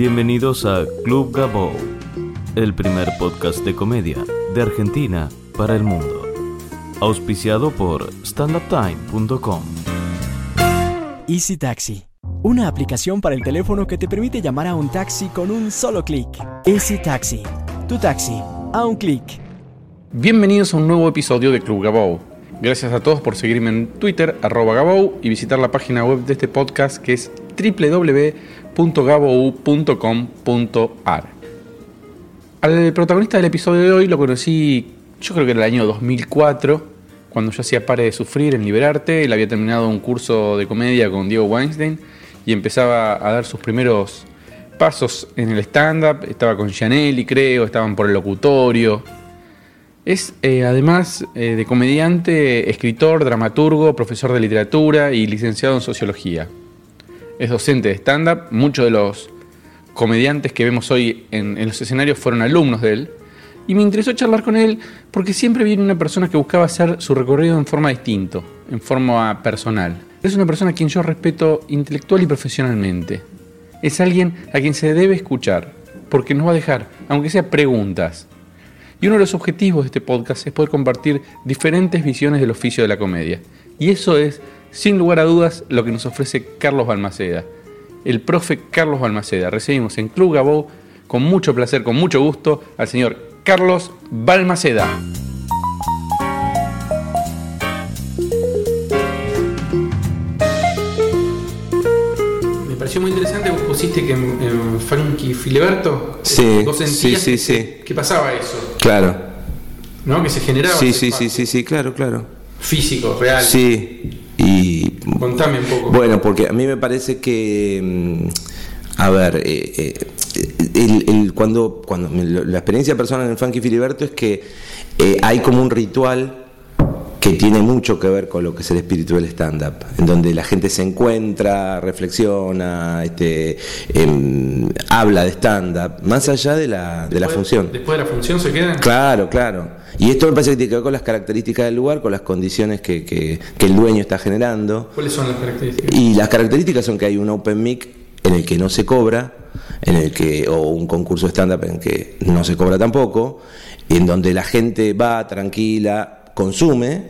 Bienvenidos a Club Gabo, el primer podcast de comedia de Argentina para el mundo. Auspiciado por standuptime.com. Easy Taxi, una aplicación para el teléfono que te permite llamar a un taxi con un solo clic. Easy Taxi, tu taxi, a un clic. Bienvenidos a un nuevo episodio de Club Gabou. Gracias a todos por seguirme en Twitter, arroba Gabou, y visitar la página web de este podcast que es www.gabou.com.ar. Al protagonista del episodio de hoy lo conocí, yo creo que en el año 2004, cuando yo hacía Pare de Sufrir en Liberarte. Él había terminado un curso de comedia con Diego Weinstein y empezaba a dar sus primeros pasos en el stand-up. Estaba con Gianelli, creo, estaban por el locutorio. Es eh, además eh, de comediante, escritor, dramaturgo, profesor de literatura y licenciado en sociología. Es docente de stand-up. Muchos de los comediantes que vemos hoy en, los escenarios fueron alumnos de él. Y me interesó charlar con él porque siempre viene una persona que buscaba hacer su recorrido en forma distinta, en forma personal. Es una persona a quien yo respeto intelectual y profesionalmente. Es alguien a quien se debe escuchar, porque nos va a dejar, aunque sea preguntas, y uno de los objetivos de este podcast es poder compartir diferentes visiones del oficio de la comedia. Y eso es, sin lugar a dudas, lo que nos ofrece Carlos Balmaceda. El profe Carlos Balmaceda. Recibimos en Club Gabou, con mucho placer, con mucho gusto, al señor Carlos Balmaceda. Me pareció muy interesante, vos pusiste que en, en Funky Filiberto Sí, vos sí, sentías sí, que, sí. que pasaba eso, Claro. ¿no? Que se generaba Sí, ese sí, espacio sí, sí, sí, claro, claro. Físico, real. Sí. Y Contame un poco. bueno, porque a mí me parece que, mm, a ver, eh, eh, el- el- cuando, cuando la experiencia personal en el Funky Filiberto es que eh, hay como un ritual que tiene mucho que ver con lo que es el espíritu del stand-up, en donde la gente se encuentra, reflexiona, este, em, habla de stand-up, más allá de la, de la función. Después de la función se quedan. Claro, claro. Y esto me parece que tiene que ver con las características del lugar, con las condiciones que, que- que el dueño está generando. ¿Cuáles son las características? Y las características son que hay un open mic en el que no se cobra, en el que o un concurso stand-up en el que no se cobra tampoco, en donde la gente va tranquila, consume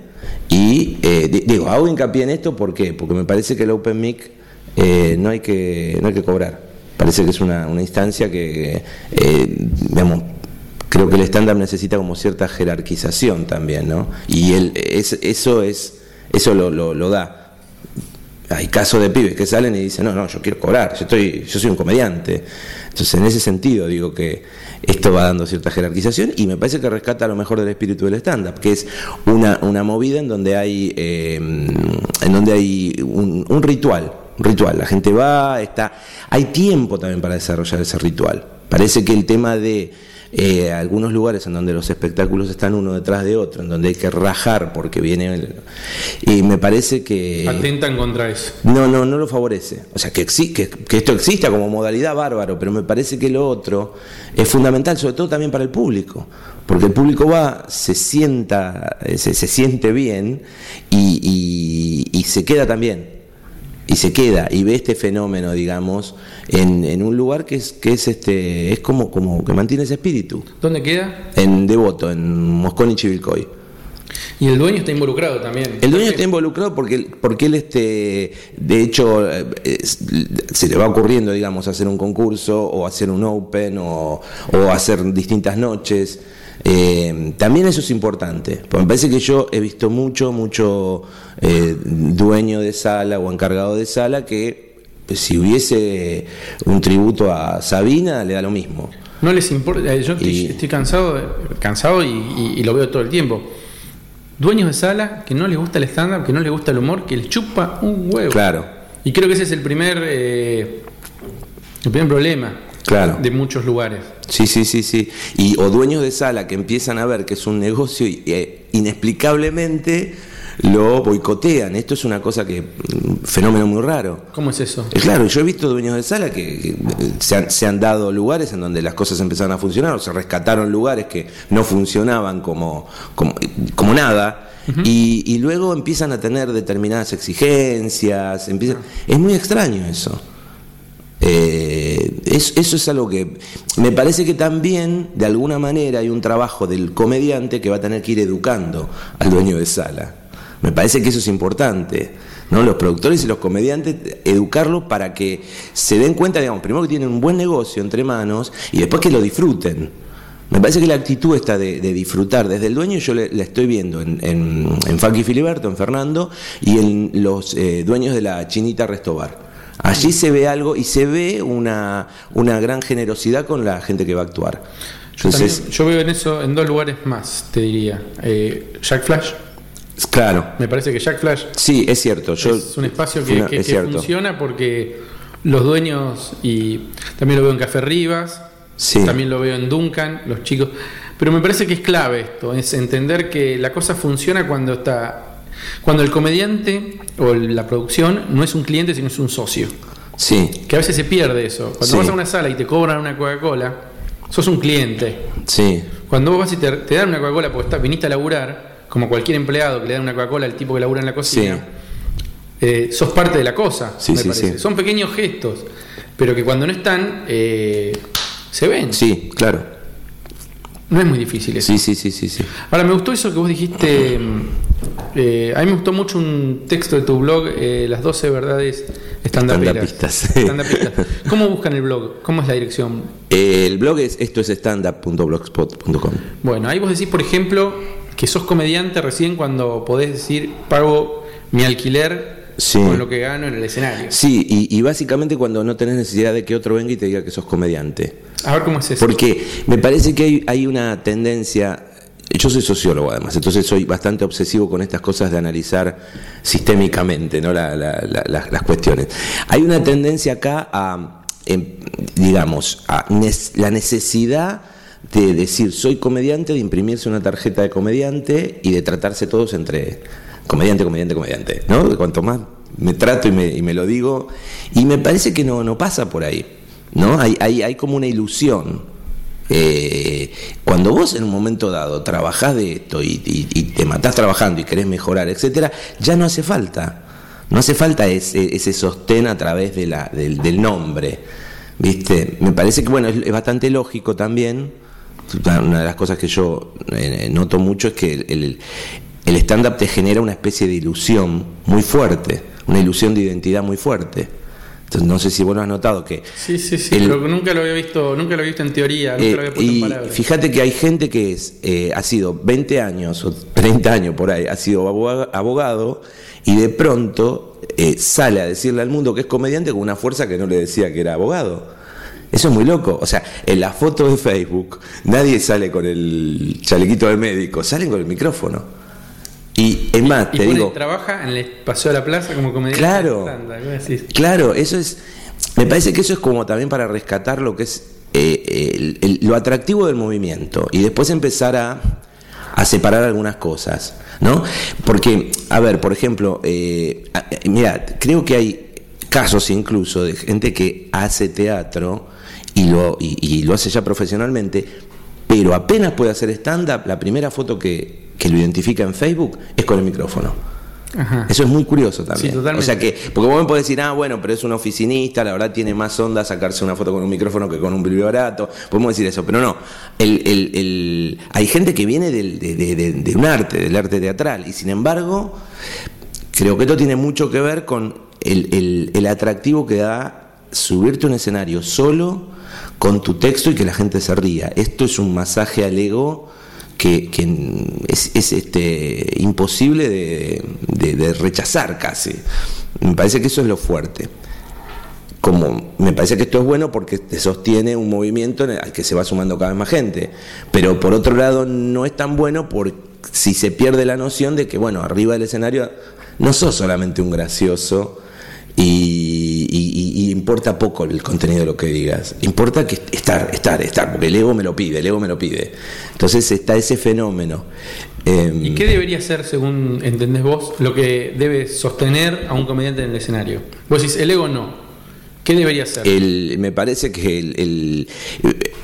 y eh, di- digo, hago hincapié en esto ¿por qué? porque me parece que el open mic eh, no hay que no hay que cobrar. Parece que es una, una instancia que eh, digamos creo que el stand-up necesita como cierta jerarquización también, ¿no? Y él, es, eso es eso lo, da hay casos de pibes que salen y dicen, no, no, yo quiero cobrar, yo, estoy, yo soy un comediante. Entonces, en ese sentido, digo que esto va dando cierta jerarquización y me parece que rescata lo mejor del espíritu del stand-up, que es una, una movida en donde hay, eh, en donde hay un, un ritual, un ritual. La gente va, está, hay tiempo también para desarrollar ese ritual. Parece que el tema de eh, algunos lugares en donde los espectáculos están uno detrás de otro, en donde hay que rajar porque viene el... Y me parece que... Atentan contra eso. No, no, no lo favorece. O sea, que, exi- que, que esto exista como modalidad bárbaro, pero me parece que lo otro es fundamental, sobre todo también para el público. Porque el público va, se sienta, eh, se, se siente bien y, y- y se queda también. Y se queda y ve este fenómeno, digamos, en, en un lugar que es, que es este, es como, como que mantiene ese espíritu. ¿Dónde queda? En Devoto, en Moscón y Chivilcoy. Y el dueño está involucrado también. El dueño está involucrado porque, él- porque él, este, de hecho, eh, es- se le va ocurriendo, digamos, hacer un concurso o hacer un open o, o hacer distintas noches. Eh, también eso es importante, porque me parece que yo he visto mucho, mucho eh, dueño de sala o encargado de sala que pues, si hubiese un tributo a Sabina le da lo mismo. No les importa. eh, Yo estoy, Y- estoy cansado, cansado y, y- y lo veo todo el tiempo. Dueños de sala que no les gusta el stand-up, que no les gusta el humor, que les chupa un huevo. Claro, Y creo que ese es el primer, eh, el primer problema claro. de muchos lugares. Sí, sí, sí, sí. Y, o dueños de sala que empiezan a ver que es un negocio y eh, inexplicablemente lo boicotean. Esto es una cosa que, mm, fenómeno muy raro. ¿Cómo es eso? Eh, Claro, yo he visto dueños de sala que, que, eh, se, han, se han dado lugares en donde las cosas empezaron a funcionar, o se rescataron lugares que no funcionaban como, como, como nada, y, y luego empiezan a tener determinadas exigencias, empiezan, es muy extraño eso. Eh, es- eso es algo que me parece que también, de alguna manera, hay un trabajo del comediante que va a tener que ir educando al dueño de sala. Me parece que eso es importante. ¿no? Los productores y los comediantes, educarlos para que se den cuenta, digamos, primero que tienen un buen negocio entre manos y después que lo disfruten. Me parece que la actitud está de, disfrutar. Desde el dueño yo la estoy viendo en, en, en Funky Filiberto, en Fernando, y en los eh, dueños de la Chinita Restobar. Allí se ve algo y se ve una, una gran generosidad con la gente que va a actuar. Yo, Entonces, también- yo veo en eso en dos lugares más, te diría. Eh, Jack Flash, claro, me parece que Jack Flash sí, es cierto. Yo, es un espacio que, que- es que cierto. funciona porque los dueños, y también lo veo en Café Rivas, Sí. también lo veo en Duncan, los chicos. Pero me parece que es clave esto, es entender que la cosa funciona cuando está. Cuando el comediante o la producción no es un cliente, sino es un socio. Sí, Que a veces se pierde eso. Cuando Sí. vas a una sala y te cobran una Coca-Cola, sos un cliente. sí, Cuando vos vas y te, te dan una Coca-Cola porque estás, viniste a laburar, como cualquier empleado que le dan una Coca-Cola al tipo que labura en la cocina, Sí. eh, sos parte de la cosa, Sí, me sí, parece. sí. Son pequeños gestos, pero que cuando no están, eh, se ven. sí, claro. No es muy difícil eso. Sí, sí, sí, sí, sí. Ahora, me gustó eso que vos dijiste. Eh, a mí me gustó mucho un texto de tu blog, eh, Las 12 verdades. Estandapistas. ¿Cómo buscan el blog? ¿Cómo es la dirección? Eh, el blog es esto es standup.blogspot.com. Bueno, ahí vos decís, por ejemplo, que sos comediante recién cuando podés decir pago mi alquiler Sí. con lo que gano en el escenario. Sí, y, y básicamente cuando no tenés necesidad de que otro venga y te diga que sos comediante. A ver cómo es eso. Porque me parece que hay, hay una tendencia, yo soy sociólogo además, entonces soy bastante obsesivo con estas cosas de analizar sistémicamente ¿no? La- la- la- la- las cuestiones. Hay una tendencia acá a, em, digamos, a la necesidad de decir soy comediante, de imprimirse una tarjeta de comediante y de tratarse todos entre comediante, comediante, comediante. ¿no? Cuanto más me trato y me, y me lo digo, y me parece que no, no pasa por ahí. ¿no? Hay, hay, hay como una ilusión. Eh, cuando vos en un momento dado trabajás de esto y, y- te matás trabajando y querés mejorar, etcétera, ya no hace falta. No hace falta ese, ese sostén a través de la, del, del nombre. ¿Viste? Me parece que bueno, es, es bastante lógico también. Una de las cosas que yo eh, noto mucho es que el, el- el stand-up te genera una especie de ilusión muy fuerte, una ilusión de identidad muy fuerte. Entonces, no sé si vos lo has notado que Sí, sí, sí, el- pero nunca lo había visto, nunca lo había visto en teoría, nunca eh, lo había puesto en y palabras. fíjate que hay gente que es, eh, ha sido 20 años o 30 años por ahí, ha sido aboga- abogado y de pronto eh, sale a decirle al mundo que es comediante con una fuerza que no le decía que era abogado. Eso es muy loco. O sea, en la foto de Facebook nadie sale con el chalequito de médico, salen con el micrófono. Y es más, y te pone- digo, trabaja en el paseo de la plaza como comediante. Claro. estándar, ¿qué decís? Claro, eso es. Me parece que eso es como también para rescatar lo que es eh, el- el- lo atractivo del movimiento y después empezar a, a separar algunas cosas, ¿no? Porque, a ver, por ejemplo, eh, eh, mira, creo que hay casos incluso de gente que hace teatro y lo, y, y lo hace ya profesionalmente, pero apenas puede hacer stand-up, la primera foto que, que lo identifica en Facebook es con el micrófono. Ajá. Eso es muy curioso también. Sí, totalmente. O sea que, porque vos me podés decir, ah, bueno, pero es un oficinista, la verdad tiene más onda sacarse una foto con un micrófono que con un brillo barato. Podemos decir eso, pero no. El, el- el- hay gente que viene del- de, de- de- de un arte, del arte teatral, y sin embargo, creo que esto tiene mucho que ver con el, el- el atractivo que da subirte a un escenario solo con tu texto y que la gente se ría. Esto es un masaje al ego que, es, es, este, imposible de, rechazar casi. Me parece que eso es lo fuerte. Como me parece que esto es bueno porque te sostiene un movimiento al que se va sumando cada vez más gente. Pero por otro lado no es tan bueno por si se pierde la noción de que, bueno, arriba del escenario no sos solamente un gracioso y importa poco el contenido de lo que digas. Importa que estar, estar, estar, porque el ego me lo pide, el ego me lo pide. Entonces está ese fenómeno. Eh, ¿Y qué debería ser, según entendés vos, lo que debe sostener a un comediante en el escenario? Vos decís, el ego no. ¿Qué debería ser? El- me parece que el, el-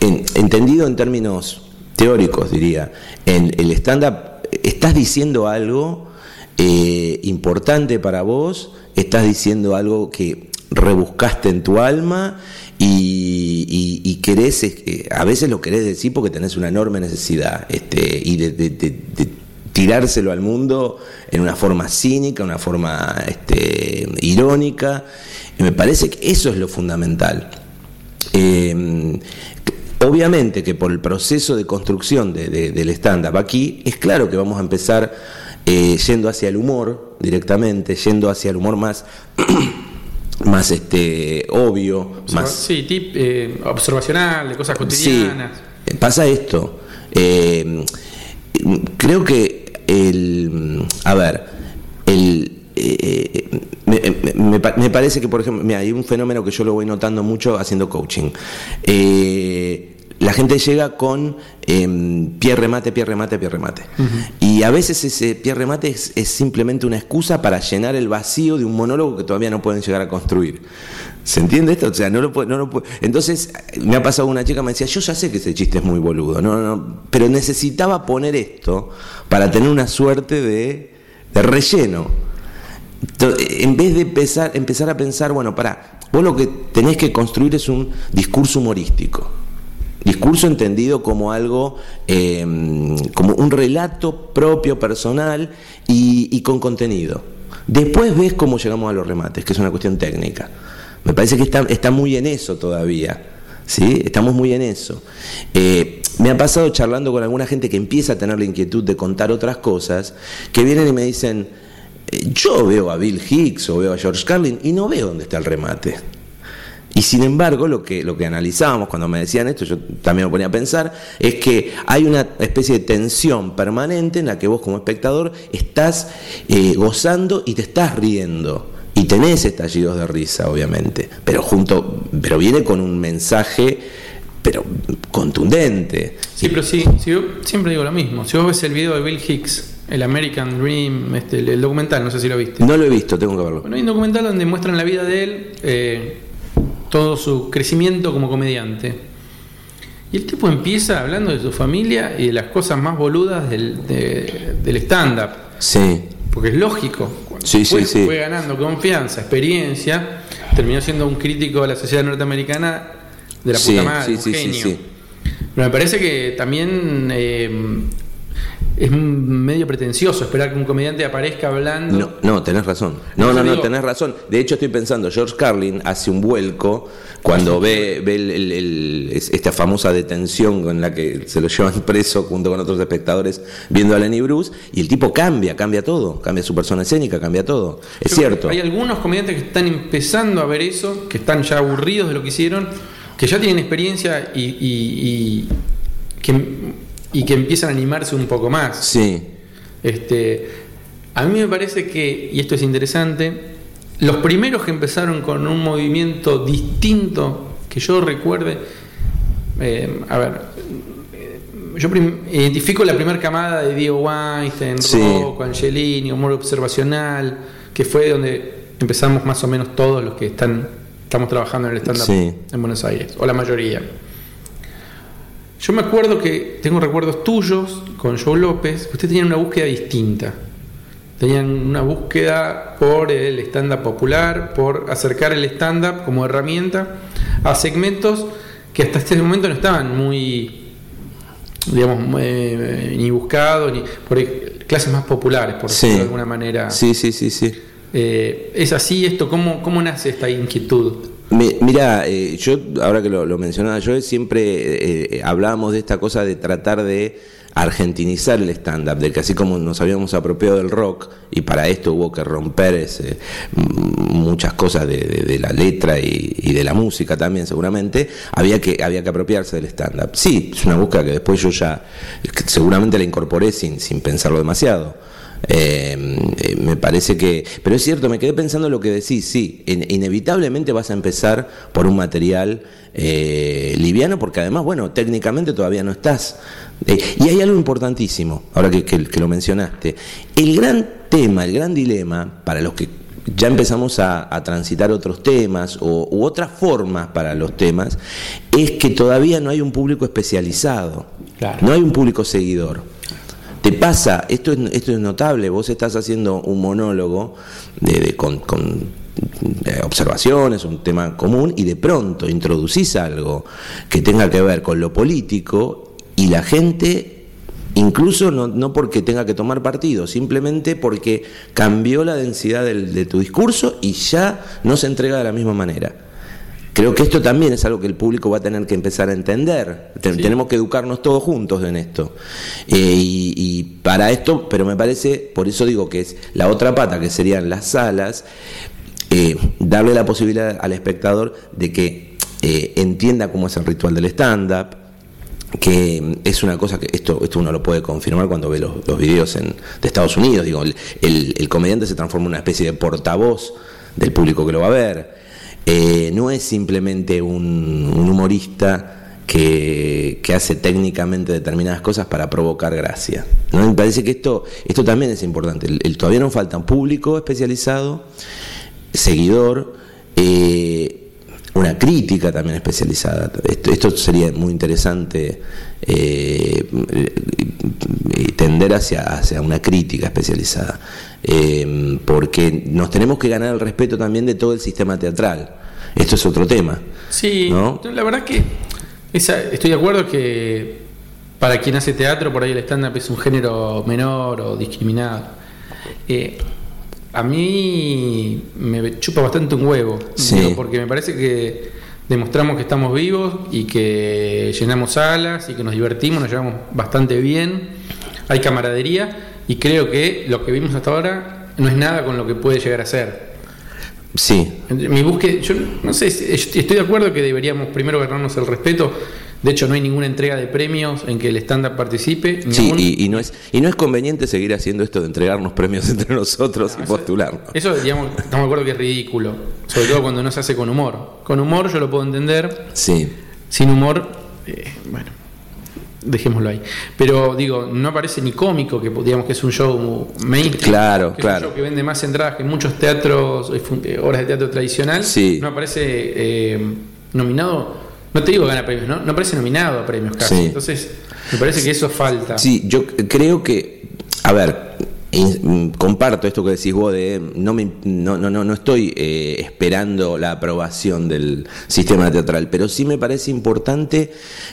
en- entendido en términos teóricos, diría, en el stand-up, estás diciendo algo eh, importante para vos, estás diciendo algo que rebuscaste en tu alma y, y, querés, a veces lo querés decir porque tenés una enorme necesidad este, y de, tirárselo al mundo en una forma cínica, una forma este, irónica. Y me parece que eso es lo fundamental. Eh, obviamente que por el proceso de construcción de- de- del stand-up aquí, es claro que vamos a empezar eh, yendo hacia el humor directamente, yendo hacia el humor más, más este, obvio, más, Sí, tip, eh, observacional, de cosas cotidianas. eh, pasa esto. Eh, creo que el. A ver, el. eh, me, me- me pa- me parece que, por ejemplo, mira, hay un fenómeno que yo lo voy notando mucho haciendo coaching. Eh, la gente llega con eh, pie remate, pie remate, pie remate. Y a veces ese pie remate es, es simplemente una excusa para llenar el vacío de un monólogo que todavía no pueden llegar a construir. ¿Se entiende esto? O sea, no lo puede, no lo puede- Entonces, me ha pasado una chica, me decía, yo ya sé que ese chiste es muy boludo, no, no, pero necesitaba poner esto para tener una suerte de, de relleno. En vez de empezar, empezar a pensar, bueno, para, vos lo que tenés que construir es un discurso humorístico. Discurso entendido como algo, eh, como un relato propio, personal y, con contenido. Después ves cómo llegamos a los remates, que es una cuestión técnica. Me parece que está, está muy en eso todavía. ¿sí? Estamos muy en eso. Eh, me ha pasado charlando con alguna gente que empieza a tener la inquietud de contar otras cosas, que vienen y me dicen, eh, yo veo a Bill Hicks o veo a George Carlin y no veo dónde está el remate. Y sin embargo, lo que, lo que analizábamos cuando me decían esto, yo también me ponía a pensar, es que hay una especie de tensión permanente en la que vos como espectador estás eh, gozando y te estás riendo. Y tenés estallidos de risa, obviamente, pero junto, pero viene con un mensaje, pero contundente. Sí, pero sí, sí, yo siempre digo lo mismo. Si vos ves el video de Bill Hicks, el American Dream, este, el, el documental, no sé si lo viste. No lo he visto, tengo que verlo. Bueno, hay un documental donde muestran la vida de él, eh, todo su crecimiento como comediante. Y el tipo empieza hablando de su familia y de las cosas más boludas del, de- del stand-up. Sí, Porque es lógico. Cuando Sí, sí, fue, sí. fue ganando confianza, experiencia, terminó siendo un crítico de la sociedad norteamericana de la Sí, puta madre, sí, un sí, sí, genio. sí. Pero me parece que también eh, es medio pretencioso esperar que un comediante aparezca hablando. No, no, tenés razón. No, no, no, digo- tenés razón. De hecho, estoy pensando, George Carlin hace un vuelco cuando ve, ve el- el- el- es- esta famosa detención con la que se lo llevan preso junto con otros espectadores viendo a Lenny Bruce, y el tipo cambia, cambia todo, cambia su persona escénica, cambia todo. Es Yo- cierto. Hay algunos comediantes que están empezando a ver eso, que están ya aburridos de lo que hicieron, que ya tienen experiencia y, y- y que, y que empiezan a animarse un poco más. Sí, Este, a mí me parece que, y esto es interesante, los primeros que empezaron con un movimiento distinto que yo recuerde, eh, a ver, eh, yo identifico la primera camada de Diego Weinstein, Sí. Rocco, Angelini, humor observacional, que fue donde empezamos más o menos todos los que están estamos trabajando en el stand-up Sí. en Buenos Aires, o la mayoría. Yo me acuerdo que tengo recuerdos tuyos con Joe López, que ustedes tenían una búsqueda distinta. Tenían una búsqueda por el stand-up popular, por acercar el stand-up como herramienta a segmentos que hasta este momento no estaban muy, digamos, eh, ni buscados, ni por clases más populares, por Sí. decirlo de alguna manera. sí, sí, sí, sí. Eh, ¿Es así esto? ¿Cómo, ¿Cómo nace esta inquietud? Mi- Mira, eh, yo ahora que lo, lo mencionaba yo, siempre eh, eh, hablábamos de esta cosa de tratar de argentinizar el stand-up, de que así como nos habíamos apropiado del rock, y para esto hubo que romper ese, mm, muchas cosas de, la letra y, de la música también seguramente, había que, había que apropiarse del stand-up. Sí, es una búsqueda que después yo ya seguramente la incorporé sin, sin pensarlo demasiado. Eh, me parece que. Pero es cierto, me quedé pensando lo que decís, sí, in- inevitablemente vas a empezar por un material eh, liviano, porque además, bueno, técnicamente todavía no estás. Eh, y hay algo importantísimo, ahora que, que- que lo mencionaste. El gran tema, el gran dilema para los que ya empezamos a, a transitar otros temas o, u otras formas para los temas, es que todavía no hay un público especializado, Claro. no hay un público seguidor. Te pasa, esto es, esto es notable, vos estás haciendo un monólogo de- de- con, observaciones, un tema común, y de pronto introducís algo que tenga que ver con lo político y la gente incluso no, porque tenga que tomar partido, simplemente porque cambió la densidad de tu discurso y ya no se entrega de la misma manera. Creo que esto también es algo que el público va a tener que empezar a entender. Tenemos que educarnos todos juntos en esto. Eh, y, para esto, pero me parece, por eso digo que es la otra pata, que serían las salas, eh, darle la posibilidad al espectador de que eh, entienda cómo es el ritual del stand-up, que es una cosa que esto, esto uno lo puede confirmar cuando ve los, los videos en, de Estados Unidos. Digo, el, el, comediante se transforma en una especie de portavoz del público que lo va a ver. Eh, no es simplemente un, humorista que, hace técnicamente determinadas cosas para provocar gracia. ¿no? Me parece que esto, esto también es importante. El, todavía nos falta un público especializado, seguidor, eh, una crítica también especializada. Esto, sería muy interesante eh, tender hacia, hacia una crítica especializada. Eh, porque nos tenemos que ganar el respeto también de todo el sistema teatral. Esto es otro tema. Sí, la verdad que estoy de acuerdo que para quien hace teatro, por ahí el stand-up es un género menor o discriminado. Eh, a mí me chupa bastante un huevo, porque me parece que demostramos que estamos vivos y que llenamos salas y que nos divertimos, nos llevamos bastante bien, hay camaradería y creo que lo que vimos hasta ahora no es nada con lo que puede llegar a ser. Sí. Mi búsqueda, yo no sé, estoy de acuerdo que deberíamos primero ganarnos el respeto. De hecho, no hay ninguna entrega de premios en que el estándar participe. Sí, y, no es, y no es conveniente seguir haciendo esto de entregarnos premios entre nosotros y postularnos. Eso, digamos, estamos de acuerdo que es ridículo. Sobre todo cuando no se hace con humor. Con humor yo lo puedo entender. Sí. Sin humor, eh, bueno, dejémoslo ahí. Pero digo, no parece ni cómico que digamos que es un show mainstream. Claro, que claro. Es un show que vende más entradas que muchos teatros, eh, eh, horas de teatro tradicional. Sí. No aparece eh, nominado, no te digo gana premios, ¿no? No aparece nominado a premios casi. Entonces, me parece que eso falta. Sí, yo creo que, a ver, Mm, comparto esto que decís vos de no me, no, no, no estoy eh, esperando la aprobación del sistema teatral, pero sí me parece importante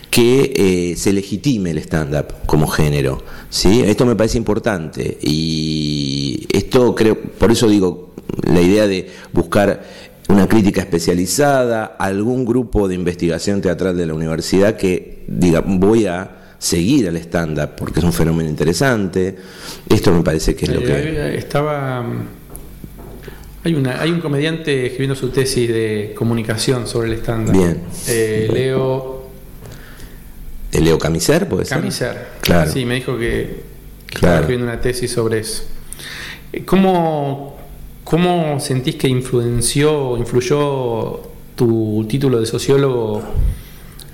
que eh, se legitime el stand-up como género. ¿sí? Esto me parece importante y esto creo, por eso digo, la idea de buscar una crítica especializada, algún grupo de investigación teatral de la universidad que diga, voy a seguir al stand-up porque es un fenómeno interesante. Esto me parece que es lo eh, que... Estaba... Hay, una, hay un comediante escribiendo su tesis de comunicación sobre el stand-up. Bien. Eh, Leo... ¿El Leo Camiser puede ser? Camiser. Claro. Sí, me dijo que, estaba escribiendo una tesis sobre eso. Eh, ¿Cómo, ¿Cómo sentís que influenció, influyó tu título de sociólogo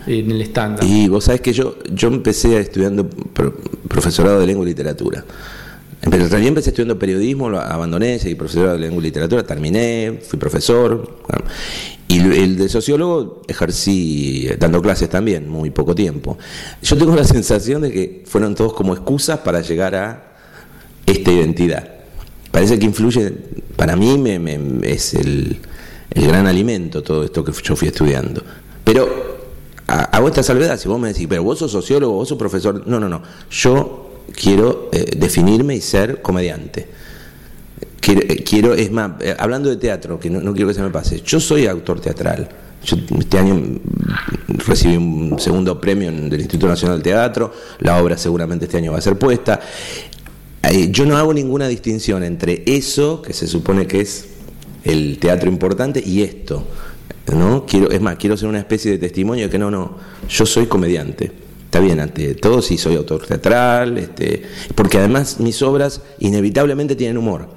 en el estándar. Y vos sabés que yo, yo empecé estudiando profesorado de lengua y literatura. En realidad empecé estudiando periodismo, lo abandoné, seguí profesorado de lengua y literatura, terminé, fui profesor. y el de sociólogo ejercí dando clases también, muy poco tiempo. Yo tengo la sensación de que fueron todos como excusas para llegar a esta identidad. Parece que influye, para mí me, es el, el gran alimento todo esto que yo fui estudiando. Pero hago esta salvedad, si vos me decís, pero vos sos sociólogo, vos sos profesor, no, no, no, yo quiero eh, definirme y ser comediante. Quiero, eh, es más, eh, hablando de teatro, que no, quiero que se me pase, yo soy autor teatral. Yo este año recibí un segundo premio del Instituto Nacional de Teatro, la obra seguramente este año va a ser puesta. Yo no hago ninguna distinción entre eso, que se supone que es el teatro importante, y esto. ¿no? Quiero, es más, quiero ser una especie de testimonio de que no, no, yo soy comediante. Está bien, ante todo sí soy autor teatral, este, porque además mis obras inevitablemente tienen humor.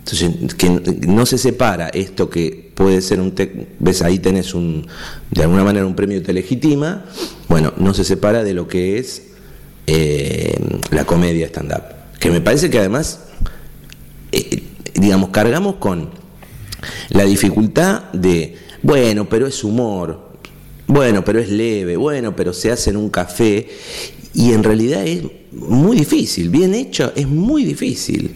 Entonces, que no se separa esto que puede ser un... ves, ahí tenés un, de alguna manera un premio te legitima, bueno, no se separa de lo que es eh, la comedia stand-up. Que me parece que además, eh, digamos, cargamos con la dificultad de bueno, pero es humor, bueno, pero es leve, bueno, pero se hace en un café. Y en realidad es muy difícil, bien hecho, es muy difícil.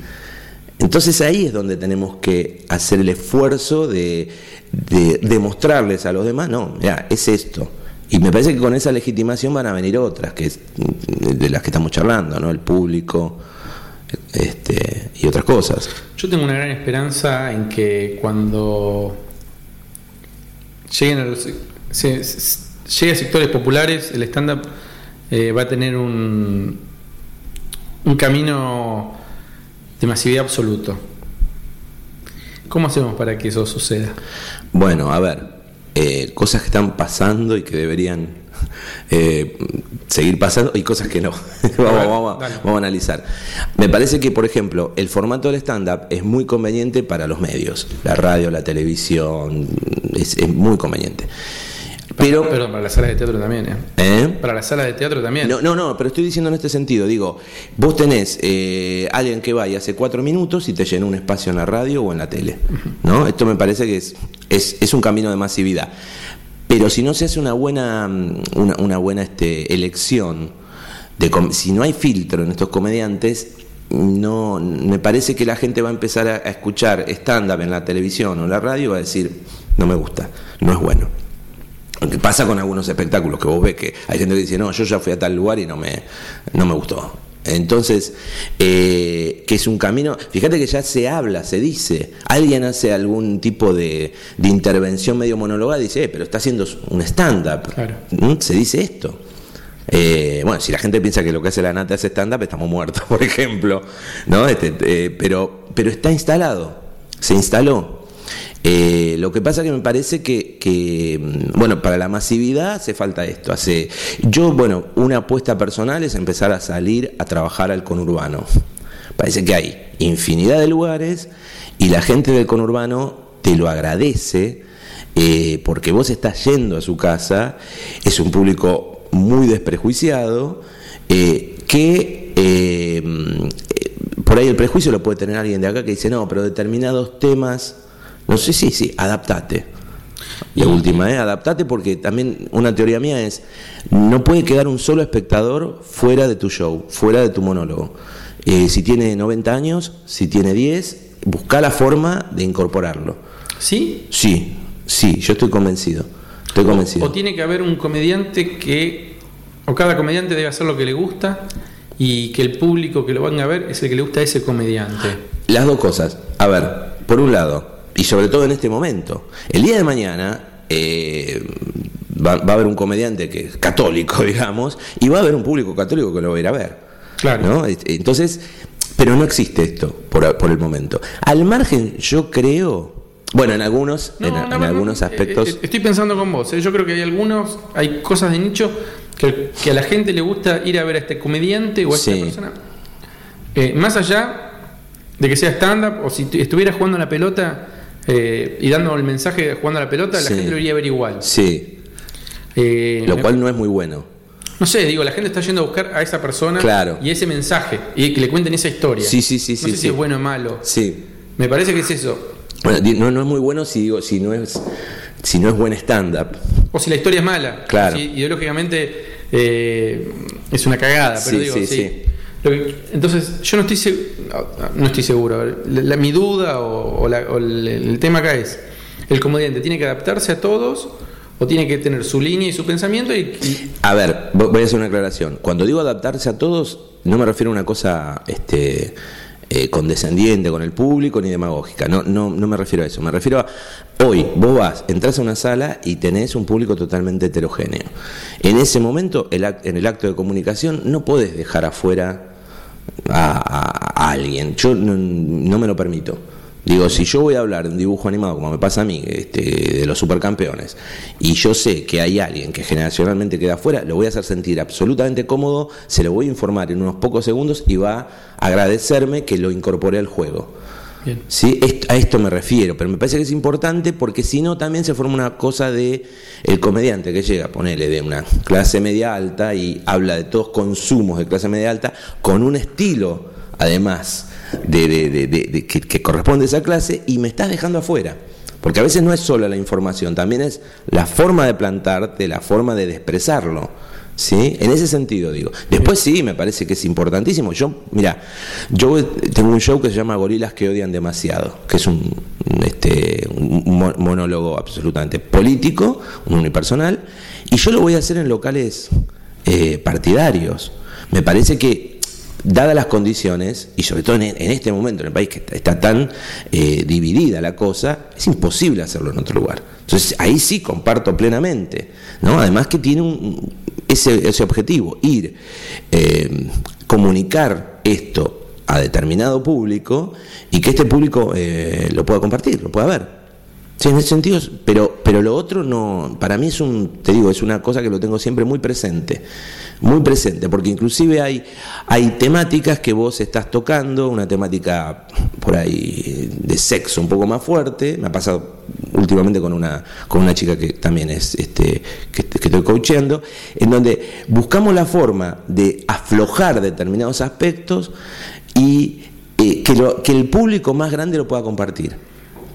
Entonces ahí es donde tenemos que hacer el esfuerzo de, de demostrarles a los demás, no, mira, es esto. Y me parece que con esa legitimación van a venir otras, que es de las que estamos charlando, ¿no? El público este, y otras cosas. Yo tengo una gran esperanza en que cuando lleguen a los, se, se- llegue a sectores populares, el stand-up eh, va a tener un, un camino de masividad absoluto. ¿Cómo hacemos para que eso suceda? Bueno, a ver, eh, cosas que están pasando y que deberían eh, seguir pasando y cosas que no. vamos, vamos, dale. vamos a analizar. Me parece que, por ejemplo, el formato del stand-up es muy conveniente para los medios, la radio, la televisión, es, es muy conveniente. Pero, Perdón, para las salas de teatro también. ¿eh? ¿eh? Para las salas de teatro también. No, no, no, pero estoy diciendo en este sentido, digo, vos tenés eh, alguien que va y hace cuatro minutos y te llena un espacio en la radio o en la tele, ¿no? Esto me parece que es, es, es un camino de masividad. Pero si no se hace una buena, mm, una, buena este, elección, de si no hay filtro en estos comediantes, no, me parece que la gente va a empezar a, escuchar stand-up en la televisión o en la radio y va a decir, no me gusta, no es bueno. Lo que pasa con algunos espectáculos que vos ves que hay gente que dice, no, yo ya fui a tal lugar y no me, no me gustó. Entonces, eh, que es un camino, fíjate que ya se habla, se dice, alguien hace algún tipo de, de intervención medio monologada y dice, eh, pero está haciendo un stand-up. Claro. ¿Mm? Se dice esto. Eh, bueno, si la gente piensa que lo que hace la nata es stand-up, estamos muertos, por ejemplo. ¿no? Este, eh, pero, pero está instalado, se instaló. Eh, lo que pasa que me parece que, mm, bueno, para la masividad hace falta esto. Hace, yo, bueno, una apuesta personal es empezar a salir a trabajar al conurbano. Parece que hay infinidad de lugares y la gente del conurbano te lo agradece eh, porque vos estás yendo a su casa, es un público muy desprejuiciado, eh, que mm, por ahí el prejuicio lo puede tener alguien de acá que dice, no, pero determinados temas, no sé, sí, sí, adaptate. La última, ¿eh? adaptate porque también una teoría mía es, no puede quedar un solo espectador fuera de tu show, fuera de tu monólogo. Eh, si tiene 90 años, si tiene 10, busca la forma de incorporarlo. ¿Sí? Sí, sí, yo estoy convencido. Estoy convencido. O tiene que haber un comediante que, o cada comediante debe hacer lo que le gusta y que el público que lo venga a ver es el que le gusta a ese comediante. Las dos cosas. A ver, por un lado, y sobre todo en este momento, el día de mañana eh, va, va a haber un comediante que es católico, digamos, y va a haber un público católico que lo va a ir a ver. Claro. ¿no? Este, Entonces, pero no existe esto por, por el momento. Al margen, yo creo, bueno, en algunos, No, en, no, en no, algunos eh, aspectos, eh, Estoy pensando con vos. eh. Yo creo que hay algunos, hay cosas de nicho que, que a la gente le gusta ir a ver a este comediante o a esta Sí. persona. Eh, más allá de que sea stand-up o si estuviera jugando a la pelota eh, y dando el mensaje jugando a la pelota, la gente lo iría a ver igual. sí, Eh, lo cual no es muy bueno. No sé, digo, la gente está yendo a buscar a esa persona Claro. y ese mensaje y que le cuenten esa historia. Sí, sí, sí, No sí, sé si es bueno o malo. Sí. Me parece que es eso. Bueno, no, no es muy bueno si digo, si no es, si no es buen stand-up. O si la historia es mala. Claro. Si ideológicamente eh, es una cagada, pero Sí, digo, sí, sí. Entonces, yo no estoy, seg- no estoy seguro. La, mi duda o, la- o el, tema acá es: ¿el comediante tiene que adaptarse a todos o tiene que tener su línea y su pensamiento? Y, A ver, vo- voy a hacer una aclaración. Cuando digo adaptarse a todos, no me refiero a una cosa este, eh, condescendiente con el público ni demagógica. No, no, no me refiero a eso. Me refiero a hoy, vos vas, entras a una sala y tenés un público totalmente heterogéneo. En ese momento, el ac- en el acto de comunicación, no podés dejar afuera a, a- a alguien. Yo no, no me lo permito. Digo, si yo voy a hablar de un dibujo animado, como me pasa a mí, este, de los supercampeones, y yo sé que hay alguien que generacionalmente queda afuera, lo voy a hacer sentir absolutamente cómodo, se lo voy a informar en unos pocos segundos y va a agradecerme que lo incorporé al juego. bien. ¿Sí? A esto me refiero, pero me parece que es importante porque si no también se forma una cosa de el comediante que llega, ponele, de una clase media alta y habla de todos consumos de clase media alta con un estilo, además, de, de- que, corresponde a esa clase y me estás dejando afuera. Porque a veces no es solo la información, también es la forma de plantarte, la forma de expresarlo. ¿Sí? En ese sentido digo. Después sí, me parece que es importantísimo. Yo, mira, yo tengo un show que se llama Gorilas que odian demasiado, que es un, este, un monólogo absolutamente político, un unipersonal, y yo lo voy a hacer en locales eh, partidarios. Me parece que dadas las condiciones, y sobre todo en, este momento, en el país que está, tan eh, dividida la cosa, es imposible hacerlo en otro lugar. Entonces ahí sí comparto plenamente. ¿no? Además que tiene un, ese, ese objetivo, ir, eh, comunicar esto a determinado público y que este público eh, lo pueda compartir, lo pueda ver. Sí, en ese sentido, pero, pero lo otro no, para mí es un, te digo, es una cosa que lo tengo siempre muy presente muy presente, porque inclusive hay, hay temáticas que vos estás tocando, una temática por ahí de sexo un poco más fuerte, me ha pasado últimamente con una, con una chica que también es este, que, estoy coacheando, en donde buscamos la forma de aflojar determinados aspectos y eh, que, que el público más grande lo pueda compartir.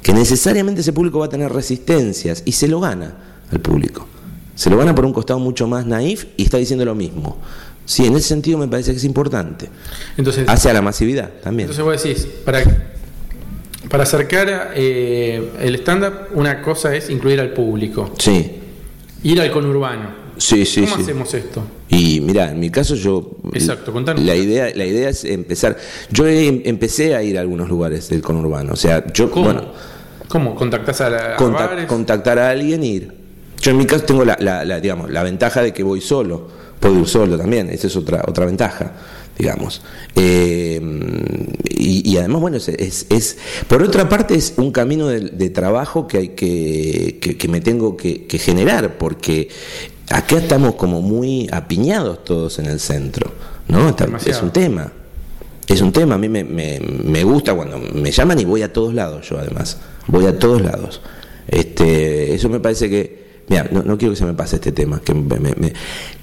Que necesariamente ese público va a tener resistencias y se lo gana al público. Se lo gana por un costado mucho más naif y está diciendo lo mismo. Sí, en ese sentido me parece que es importante. Entonces, Hacia la masividad también. Entonces vos decís, para, para acercar eh, el stand-up, una cosa es incluir al público. Sí. Ir al conurbano. Sí, sí, ¿Cómo hacemos esto? Y mira, en mi caso yo... Exacto, contanos. La idea, la idea es empezar... Yo empecé a ir a algunos lugares del conurbano. O sea, yo... ¿Cómo? Bueno, ¿Cómo? ¿Contactás a, la, Contactar a alguien e ir. Yo en mi caso tengo la, digamos, la ventaja de que voy solo, puedo ir solo también, esa es otra, otra ventaja digamos. Eh, y, además, bueno, es, es, por otra parte es un camino de, trabajo que hay que, que, me tengo que, generar, porque acá estamos como muy apiñados todos en el centro, ¿no? es un tema. Es un tema, a mí me, me, me, gusta cuando me llaman y voy a todos lados, yo además, voy a todos lados. Este, eso me parece que, Mira, no, quiero que se me pase este tema. Que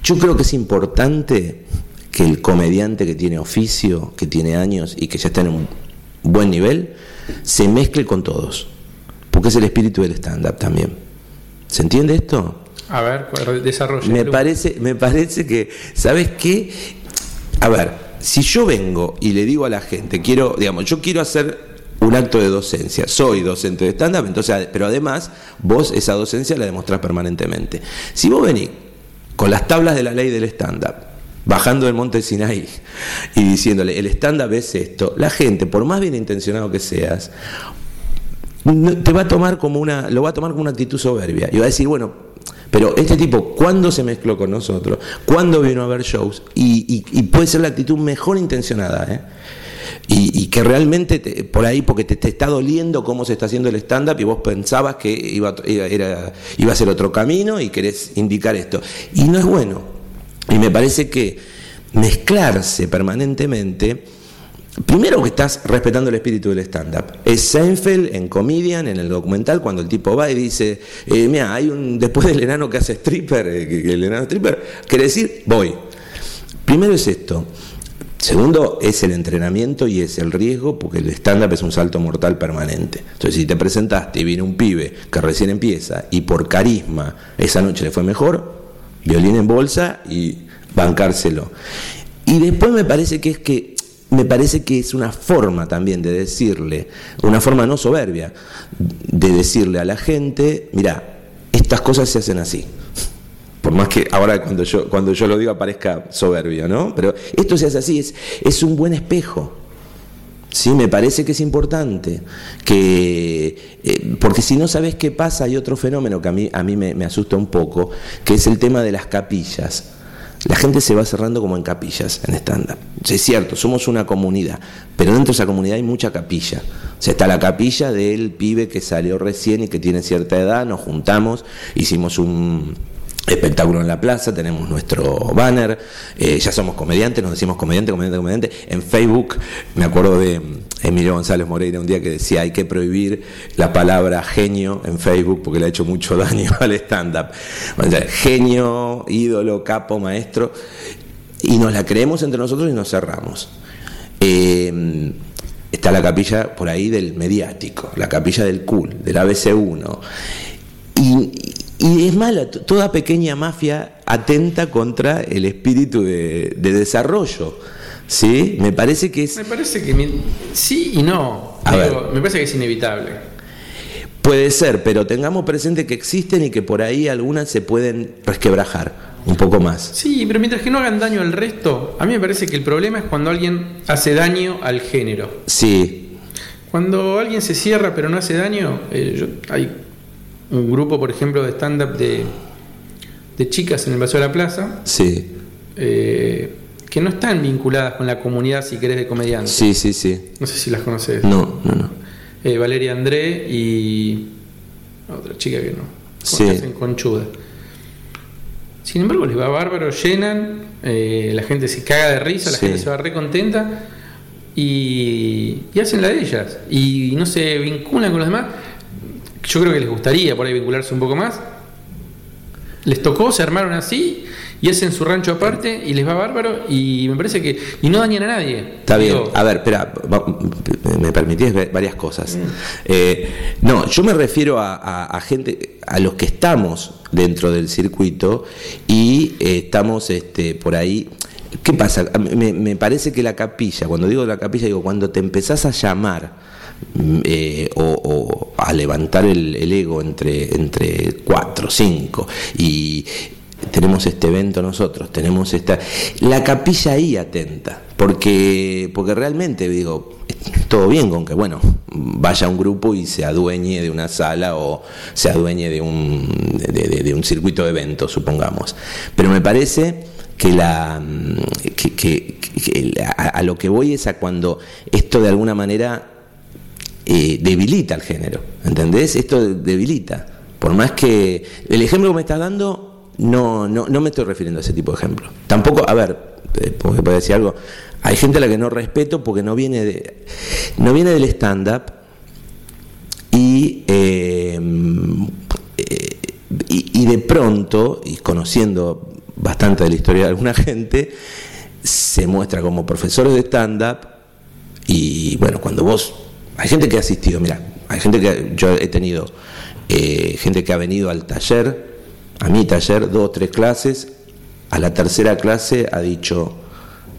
yo creo que es importante que el comediante que tiene oficio, que tiene años y que ya está en un buen nivel, se mezcle con todos. Porque es el espíritu del stand-up también. ¿Se entiende esto? A ver, desarrollo. Me parece, me parece que, ¿sabes qué? A ver, si yo vengo y le digo a la gente, quiero, digamos, yo quiero hacer un acto de docencia. Soy docente de stand-up, entonces, pero además vos esa docencia la demostrás permanentemente. Si vos venís con las tablas de la ley del stand-up, bajando del monte Sinaí y diciéndole, el stand-up es esto, la gente, por más bien intencionado que seas, te va a tomar como una, lo va a tomar como una actitud soberbia y va a decir, bueno, pero este tipo, ¿cuándo se mezcló con nosotros? ¿Cuándo vino a ver shows? Y, y puede ser la actitud mejor intencionada, ¿eh? y, que realmente por ahí, porque te, está doliendo cómo se está haciendo el stand-up y vos pensabas que iba, era, iba a ser otro camino y querés indicar esto. Y no es bueno. Y me parece que mezclarse permanentemente, primero que estás respetando el espíritu del stand-up. Es Seinfeld en Comedian, en el documental, cuando el tipo va y dice, eh, mira, hay un, después del enano que hace stripper, eh, el enano stripper, quiere decir, voy. Primero es esto. Segundo, es el entrenamiento y es el riesgo, porque el stand-up es un salto mortal permanente. Entonces, si te presentaste y viene un pibe que recién empieza y por carisma esa noche le fue mejor, violín en bolsa y bancárselo. Y después me parece que es que me parece que es una forma también de decirle, una forma no soberbia, de decirle a la gente, mira, estas cosas se hacen así. Por más que ahora cuando yo, cuando yo lo digo parezca soberbio, ¿no? Pero esto se hace así, es, es un buen espejo. Sí, me parece que es importante, que, eh, porque si no sabes qué pasa, hay otro fenómeno que a mí, a mí me, asusta un poco, que es el tema de las capillas. La gente se va cerrando como en capillas en estándar. Es cierto, somos una comunidad, pero dentro de esa comunidad hay mucha capilla. O sea, está la capilla del pibe que salió recién y que tiene cierta edad, nos juntamos, hicimos un, espectáculo en la plaza, tenemos nuestro banner, eh, ya somos comediantes, nos decimos comediante, comediante, comediante. En Facebook, me acuerdo de Emilio González Moreira un día que decía hay que prohibir la palabra genio en Facebook porque le ha hecho mucho daño al stand-up. genio, ídolo, capo, maestro, y nos la creemos entre nosotros y nos cerramos. Eh, está la capilla por ahí del mediático, la capilla del cool, del ABC1. Y, y es mala, toda pequeña mafia atenta contra el espíritu de desarrollo. ¿Sí? Me parece que es. Me parece que mi- sí y no. A Digo, ver. Me parece que es inevitable. Puede ser, pero tengamos presente que existen y que por ahí algunas se pueden resquebrajar un poco más. Sí, pero mientras que no hagan daño al resto, a mí me parece que el problema es cuando alguien hace daño al género. Sí, Cuando alguien se cierra pero no hace daño, eh, yo- hay un grupo, por ejemplo, de stand-up de, de chicas en el Paseo de la Plaza sí, eh, que no están vinculadas con la comunidad, si querés, de comediantes. sí, sí, sí. No sé si las conoces. No, no, no. Eh, Valeria André y otra chica que no. Sí. hacen conchuda. Sin embargo, les va bárbaro, llenan, eh, la gente se caga de risa, la Sí. gente se va re contenta y, y hacen la de ellas. Y no se vinculan con los demás. Yo creo que les gustaría por ahí vincularse un poco más. Les tocó, se armaron así y hacen su rancho aparte y les va bárbaro y me parece que... Y no dañan a nadie. Está bien. A ver, espera, me permitís varias cosas. Eh, no, yo me refiero a, a- a gente, a los que estamos dentro del circuito y eh, estamos este, por ahí. ¿Qué pasa? Me, me parece que la capilla, cuando digo la capilla, digo, cuando te empezás a llamar mm, eh, o, o a levantar el, el ego entre, entre cuatro, cinco y tenemos este evento nosotros, tenemos esta... La capilla ahí atenta, porque, porque realmente digo, todo bien con que, bueno, vaya un grupo y se adueñe de una sala o se adueñe de un, de, un circuito de eventos, supongamos. Pero me parece que la que, que- que a, a lo que voy es a cuando esto de alguna manera eh, debilita el género, ¿entendés? Esto debilita. Por más que el ejemplo que me estás dando, no, no, no me estoy refiriendo a ese tipo de ejemplo. Tampoco, a ver, eh, porque puedo decir algo, hay gente a la que no respeto porque no viene de, no viene del stand-up y, eh, eh, y, de pronto, y conociendo bastante de la historia de alguna gente, se muestra como profesores de stand-up y bueno, cuando vos, hay gente que ha asistido, mira, hay gente que yo he tenido, eh, gente que ha venido al taller, a mi taller, dos o tres clases, a la tercera clase ha dicho,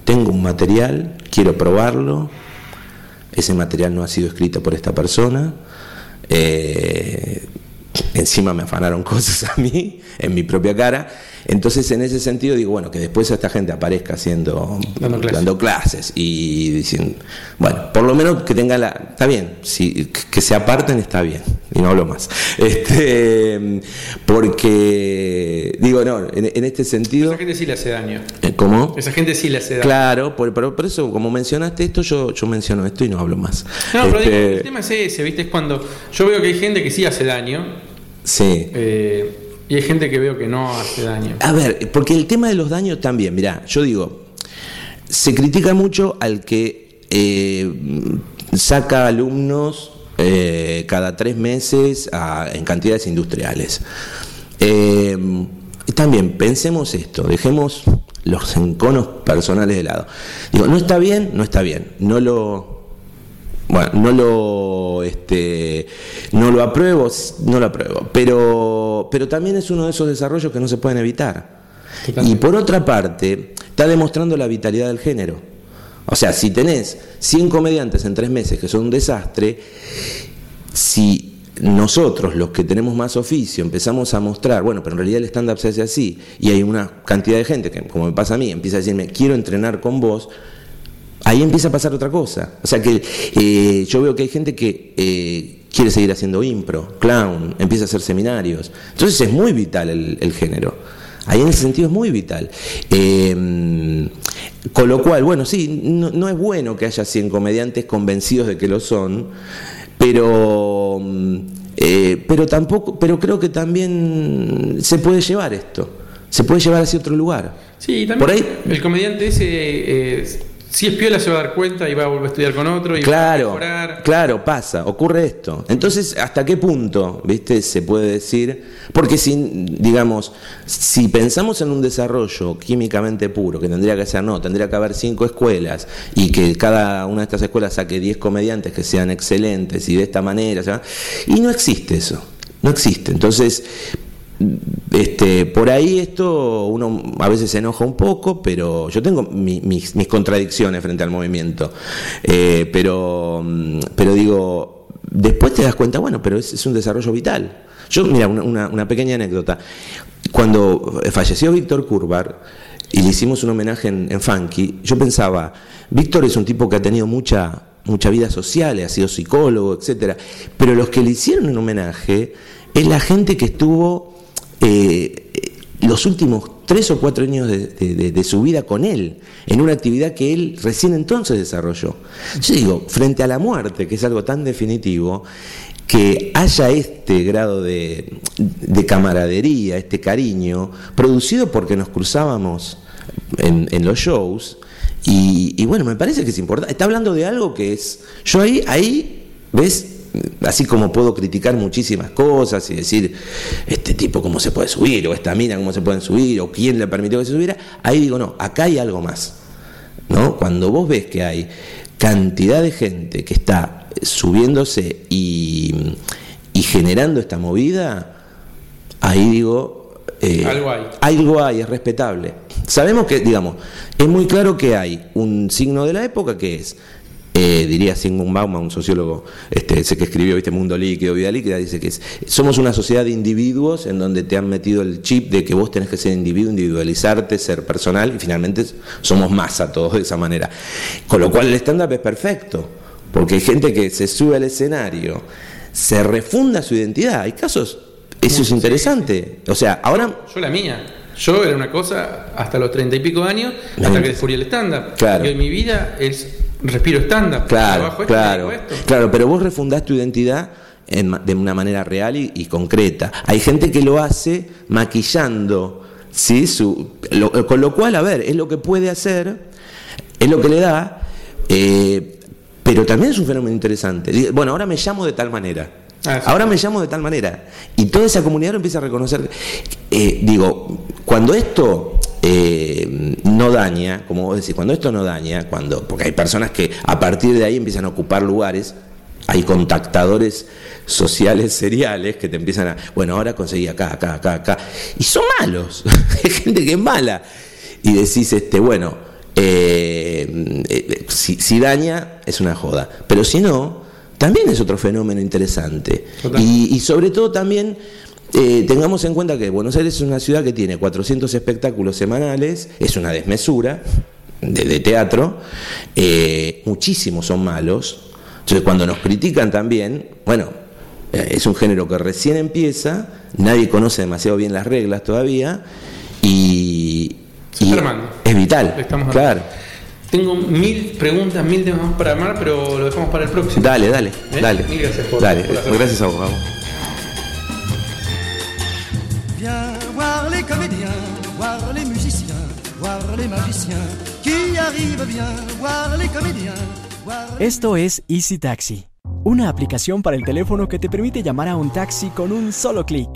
tengo un material, quiero probarlo, ese material no ha sido escrito por esta persona, eh, encima me afanaron cosas a mí, en mi propia cara. Entonces, en ese sentido, digo, bueno, que después esta gente aparezca haciendo, Dando clases. dando clases y diciendo, bueno, por lo menos que tenga la. Está bien, si, que se aparten está bien, y no hablo más. Este, porque, digo, no, en, en este sentido. Esa gente sí le hace daño. eh, ¿Cómo? Esa gente sí le hace daño. Claro, por, por- por eso, como mencionaste esto, yo, yo menciono esto y no hablo más. No, pero digo, Este, el tema es ese, ¿viste? Es cuando yo veo que hay gente que sí hace daño sí. eh, y hay gente que veo que no hace daño. A ver, porque el tema de los daños también, mirá, yo digo, se critica mucho al que eh, saca alumnos eh, cada tres meses en cantidades industriales. Eh, también pensemos esto, dejemos los enconos personales de lado. Digo, no está bien, no está bien, no lo, bueno, no lo, este, no lo apruebo, no lo apruebo, pero, pero también es uno de esos desarrollos que no se pueden evitar. Y por otra parte, está demostrando la vitalidad del género. O sea, si tenés 100 comediantes en tres meses que son un desastre, si nosotros, los que tenemos más oficio, empezamos a mostrar, bueno, pero en realidad el stand-up se hace así, y hay una cantidad de gente que, como me pasa a mí, empieza a decirme, quiero entrenar con vos, ahí empieza a pasar otra cosa. O sea que eh, yo veo que hay gente que eh, quiere seguir haciendo impro, clown, empieza a hacer seminarios. Entonces es muy vital el, el género. Ahí en ese sentido es muy vital. Eh, con lo cual, bueno, sí, no, no es bueno que haya 100 comediantes convencidos de que lo son, pero, pero tampoco, pero creo que también se puede llevar esto, se puede llevar hacia otro lugar. Sí, también Por ahí- el comediante ese, si es piola se va a dar cuenta y va a volver a estudiar con otro y va a Claro, mejorar. claro, pasa, ocurre esto. Entonces, ¿hasta qué punto, viste, se puede decir? Porque si, digamos, si pensamos en un desarrollo químicamente puro, que tendría que ser, no, tendría que haber cinco escuelas y que cada una de estas escuelas saque 10 comediantes que sean excelentes y de esta manera, sea, y no existe eso, no existe. Entonces, este, por ahí esto uno a veces se enoja un poco, pero yo tengo mis, contradicciones frente al movimiento. Eh, pero, mm, pero digo, después te das cuenta, bueno, pero es, un desarrollo vital. Yo, mira, una, una, pequeña anécdota. Cuando falleció Víctor Curvar y le hicimos un homenaje en, en Funky, yo pensaba, Víctor es un tipo que ha tenido mucha mucha vida social, ha sido psicólogo, etcétera. Pero los que le hicieron un homenaje es la gente que estuvo eh, los últimos tres o cuatro años de, su vida con él, en una actividad que él recién entonces desarrolló. Yo digo, frente a la muerte, que es algo tan definitivo, que haya este grado de, camaradería, este cariño, producido porque nos cruzábamos en, en los shows, y, bueno, me parece que es importante. Está hablando de algo que es. Yo ahí, ahí, ¿ves? Así como puedo criticar muchísimas cosas y decir, este tipo cómo se puede subir, o esta mina cómo se pueden subir, o quién le permitió que se subiera, ahí digo, no, acá hay algo más. ¿no? Cuando vos ves que hay cantidad de gente que está subiéndose y, y generando esta movida, ahí digo, eh, algo hay. Algo hay, es respetable. Sabemos que, digamos, es muy claro que hay un signo de la época que es, eh, diría Sigmund Bauman, un sociólogo, este, ese que escribió ¿viste? Mundo Líquido, Vida Líquida, dice que es, somos una sociedad de individuos en donde te han metido el chip de que vos tenés que ser individuo, individualizarte, ser personal, y finalmente somos masa todos de esa manera. Con lo cual el stand-up es perfecto, porque hay gente que se sube al escenario, se refunda su identidad. Hay casos, eso es interesante. O sea, ahora... Yo la mía. Yo era una cosa hasta los treinta y pico años, hasta que descubrí el stand-up. Claro. Y mi vida es respiro stand-up. Claro, claro. Claro, pero vos refundás tu identidad de una manera real y, concreta. Hay gente que lo hace maquillando, ¿sí? Su, con lo cual, a ver, es lo que puede hacer, es lo que le da, eh, pero también es un fenómeno interesante. Bueno, ahora me llamo de tal manera. Ah, ahora me llamo de tal manera. Y toda esa comunidad lo empieza a reconocer. Eh, digo, cuando esto eh, no daña, como vos decís, cuando esto no daña, cuando, porque hay personas que a partir de ahí empiezan a ocupar lugares, hay contactadores sociales seriales que te empiezan a, bueno, ahora conseguí acá, acá, acá, acá, y son malos, hay gente que es mala, y decís, este, bueno, eh, si daña es una joda, pero si no, también es otro fenómeno interesante. Y, sobre todo también eh, tengamos en cuenta que Buenos Aires es una ciudad que tiene 400 espectáculos semanales, es una desmesura de, teatro, eh, muchísimos son malos. Entonces cuando nos critican también, bueno, eh, es un género que recién empieza, nadie conoce demasiado bien las reglas todavía y, es vital. claro. Tengo mil preguntas, mil temas para armar, pero lo dejamos para el próximo. Dale, dale, ¿Eh? dale. Mil gracias por, dale. gracias a vos, vamos. Viens Esto es Easy Taxi, una aplicación para el teléfono que te permite llamar a un taxi con un solo clic.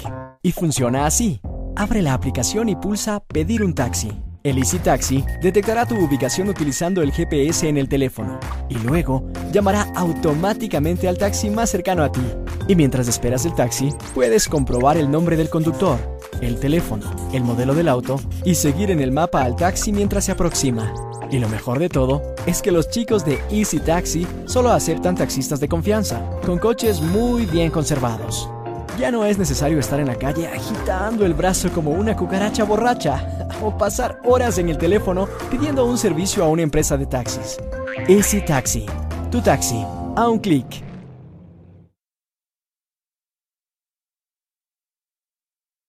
Y funciona así. Abre la aplicación y pulsa Pedir un taxi. El Easy Taxi detectará tu ubicación utilizando el GPS en el teléfono y luego llamará automáticamente al taxi más cercano a ti. Y mientras esperas el taxi, puedes comprobar el nombre del conductor, el teléfono, el modelo del auto y seguir en el mapa al taxi mientras se aproxima. Y lo mejor de todo es que los chicos de Easy Taxi solo aceptan taxistas de confianza, con coches muy bien conservados. Ya no es necesario estar en la calle agitando el brazo como una cucaracha borracha o pasar horas en el teléfono pidiendo un servicio a una empresa de taxis. Easy Taxi, tu taxi, a un clic.